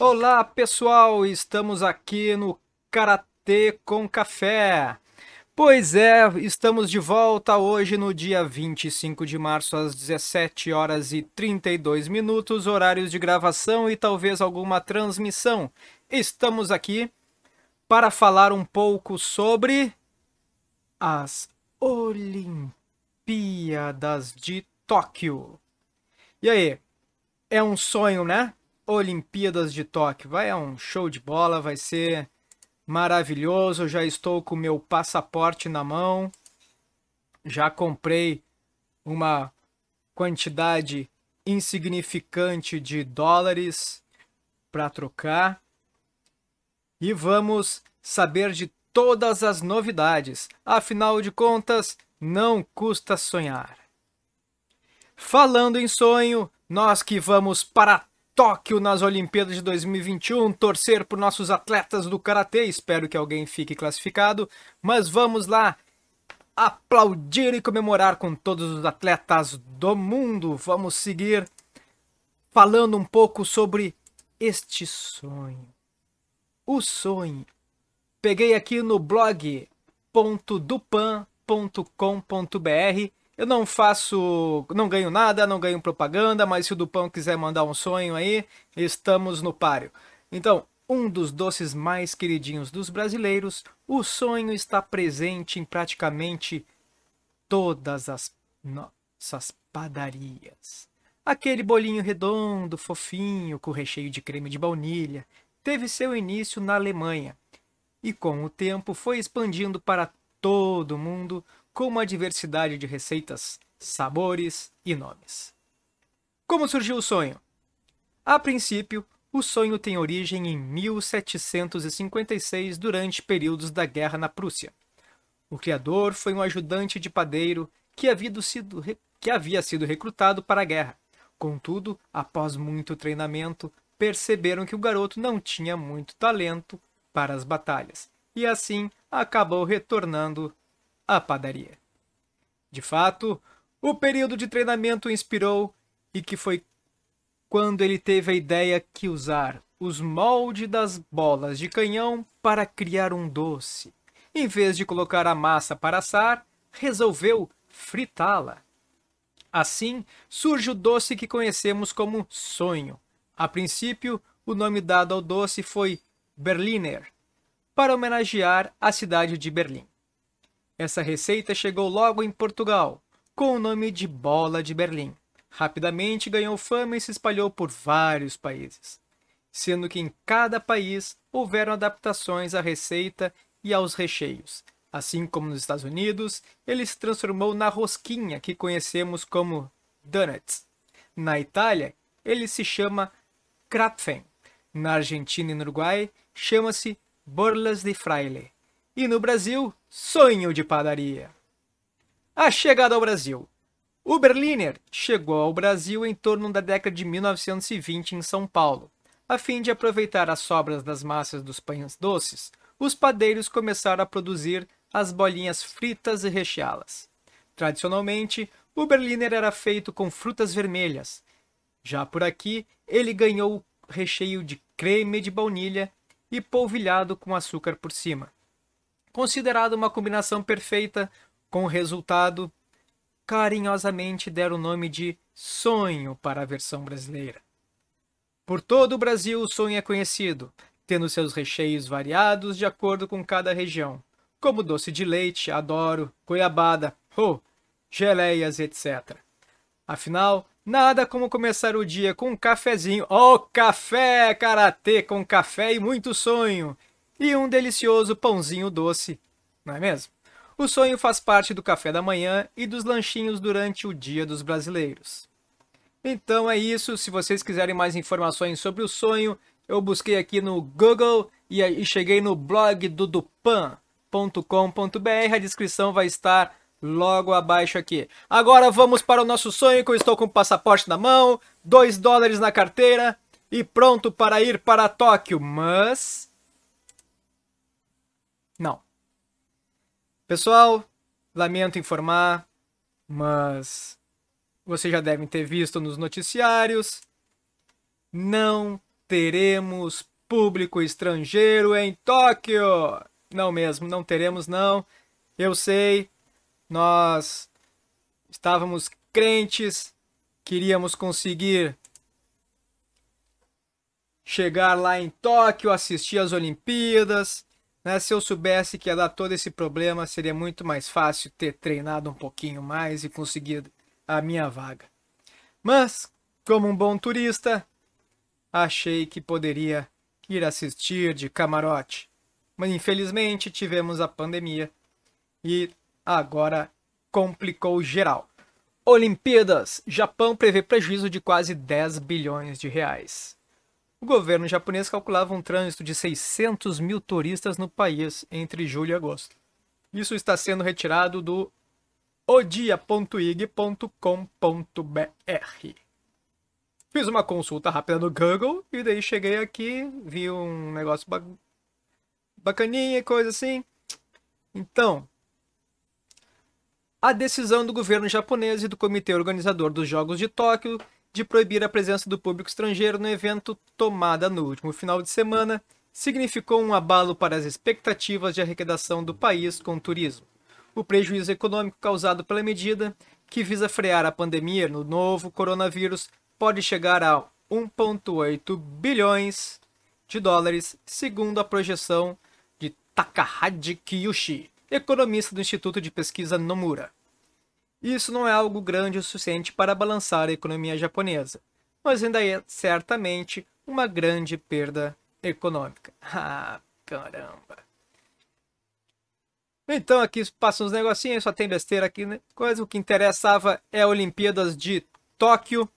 Olá pessoal, estamos aqui no Karatê com Café. Pois é, estamos de volta hoje no dia 25 de março às 17 horas e 32 minutos, horários de gravação e talvez alguma transmissão. Estamos aqui para falar um pouco sobre as Olimpíadas de Tóquio. E aí, é um sonho, né? Olimpíadas de Tóquio. Vai é um show de bola, vai ser maravilhoso. Já estou com meu passaporte na mão. Já comprei uma quantidade insignificante de dólares para trocar. E vamos saber de todas as novidades. Afinal de contas, não custa sonhar. Falando em sonho, nós que vamos para Tóquio nas Olimpíadas de 2021, torcer por nossos atletas do karatê. Espero que alguém fique classificado, mas vamos lá aplaudir e comemorar com todos os atletas do mundo. Vamos seguir falando um pouco sobre este sonho. O sonho. Peguei aqui no blog.dupan.com.br eu não faço, não ganho nada, não ganho propaganda, mas se o Dupão quiser mandar um sonho aí, estamos no páreo. Então, um dos doces mais queridinhos dos brasileiros, o sonho está presente em praticamente todas as nossas padarias. Aquele bolinho redondo, fofinho, com recheio de creme de baunilha, teve seu início na Alemanha e com o tempo foi expandindo para todo o mundo com uma diversidade de receitas, sabores e nomes. Como surgiu o sonho? A princípio, o sonho tem origem em 1756, durante períodos da guerra na Prússia. O criador foi um ajudante de padeiro que havia sido, que havia sido recrutado para a guerra. Contudo, após muito treinamento, perceberam que o garoto não tinha muito talento para as batalhas e assim acabou retornando a padaria. De fato, o período de treinamento inspirou e que foi quando ele teve a ideia que usar os moldes das bolas de canhão para criar um doce. Em vez de colocar a massa para assar, resolveu fritá-la. Assim surge o doce que conhecemos como sonho. A princípio, o nome dado ao doce foi Berliner, para homenagear a cidade de Berlim. Essa receita chegou logo em Portugal, com o nome de Bola de Berlim. Rapidamente ganhou fama e se espalhou por vários países, sendo que em cada país houveram adaptações à receita e aos recheios. Assim como nos Estados Unidos, ele se transformou na rosquinha que conhecemos como donuts. Na Itália, ele se chama Krapfen. Na Argentina e no Uruguai, chama-se Borlas de Fraile. E no Brasil, sonho de padaria. A chegada ao Brasil. O Berliner chegou ao Brasil em torno da década de 1920 em São Paulo. A fim de aproveitar as sobras das massas dos pães doces, os padeiros começaram a produzir as bolinhas fritas e recheá-las. Tradicionalmente, o Berliner era feito com frutas vermelhas. Já por aqui, ele ganhou recheio de creme de baunilha e polvilhado com açúcar por cima considerado uma combinação perfeita, com o resultado carinhosamente deram o nome de Sonho para a versão brasileira. Por todo o Brasil, o sonho é conhecido, tendo seus recheios variados de acordo com cada região, como doce de leite, adoro, goiabada, oh, geleias, etc. Afinal, nada como começar o dia com um cafezinho. Oh, café, karatê com café e muito sonho e um delicioso pãozinho doce, não é mesmo? O sonho faz parte do café da manhã e dos lanchinhos durante o Dia dos Brasileiros. Então é isso. Se vocês quiserem mais informações sobre o sonho, eu busquei aqui no Google e cheguei no blog do dupan.com.br. A descrição vai estar logo abaixo aqui. Agora vamos para o nosso sonho, que eu estou com o passaporte na mão, 2 dólares na carteira e pronto para ir para Tóquio, mas... Não. Pessoal, lamento informar, mas vocês já devem ter visto nos noticiários, não teremos público estrangeiro em Tóquio. Não mesmo, não teremos não. Eu sei, nós estávamos crentes, queríamos conseguir chegar lá em Tóquio, assistir às Olimpíadas. Né? Se eu soubesse que ia dar todo esse problema, seria muito mais fácil ter treinado um pouquinho mais e conseguido a minha vaga. Mas, como um bom turista, achei que poderia ir assistir de camarote. Mas infelizmente tivemos a pandemia e agora complicou geral. Olimpíadas. Japão prevê prejuízo de quase 10 bilhões de reais. O governo japonês calculava um trânsito de 600 mil turistas no país entre julho e agosto. Isso está sendo retirado do odia.ig.com.br. Fiz uma consulta rápida no Google e daí cheguei aqui, vi um negócio ba bacaninha, coisa assim. Então, a decisão do governo japonês e do comitê organizador dos Jogos de Tóquio de proibir a presença do público estrangeiro no evento tomada no último final de semana significou um abalo para as expectativas de arrecadação do país com o turismo. O prejuízo econômico causado pela medida, que visa frear a pandemia no novo coronavírus, pode chegar a 1,8 bilhões de dólares, segundo a projeção de Takahashi Kiyoshi, economista do Instituto de Pesquisa Nomura. Isso não é algo grande o suficiente para balançar a economia japonesa, mas ainda é certamente uma grande perda econômica. Ah, caramba. Então aqui passa uns negocinhos, só tem besteira aqui, né? Coisa o que interessava é a Olimpíadas de Tóquio.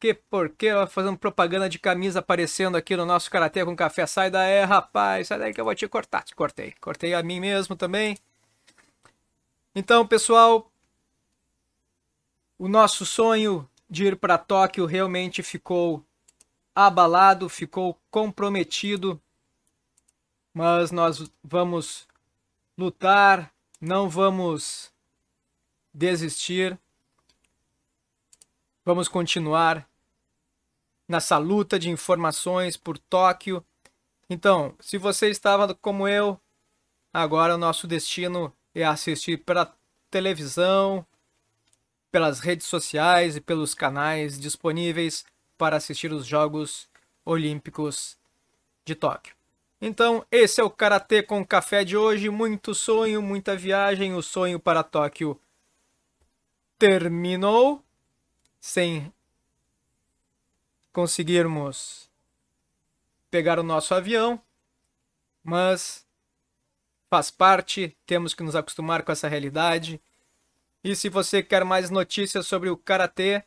Que porquê fazendo propaganda de camisa aparecendo aqui no nosso karatê com café? Sai daí, rapaz, sai daí que eu vou te cortar. Te cortei. Cortei a mim mesmo também. Então, pessoal, o nosso sonho de ir para Tóquio realmente ficou abalado, ficou comprometido, mas nós vamos lutar, não vamos desistir, vamos continuar nessa luta de informações por Tóquio. Então, se você estava como eu, agora o nosso destino é assistir pela televisão, pelas redes sociais e pelos canais disponíveis para assistir os Jogos Olímpicos de Tóquio. Então, esse é o Karatê com Café de hoje. Muito sonho, muita viagem. O sonho para Tóquio terminou sem conseguirmos pegar o nosso avião, mas faz parte, temos que nos acostumar com essa realidade. E se você quer mais notícias sobre o karatê,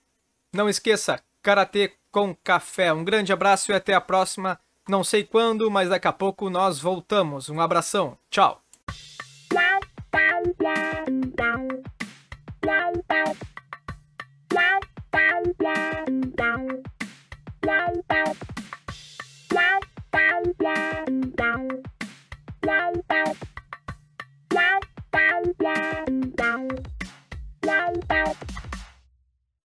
não esqueça, karatê com café. Um grande abraço e até a próxima. Não sei quando, mas daqui a pouco nós voltamos. Um abração. Tchau.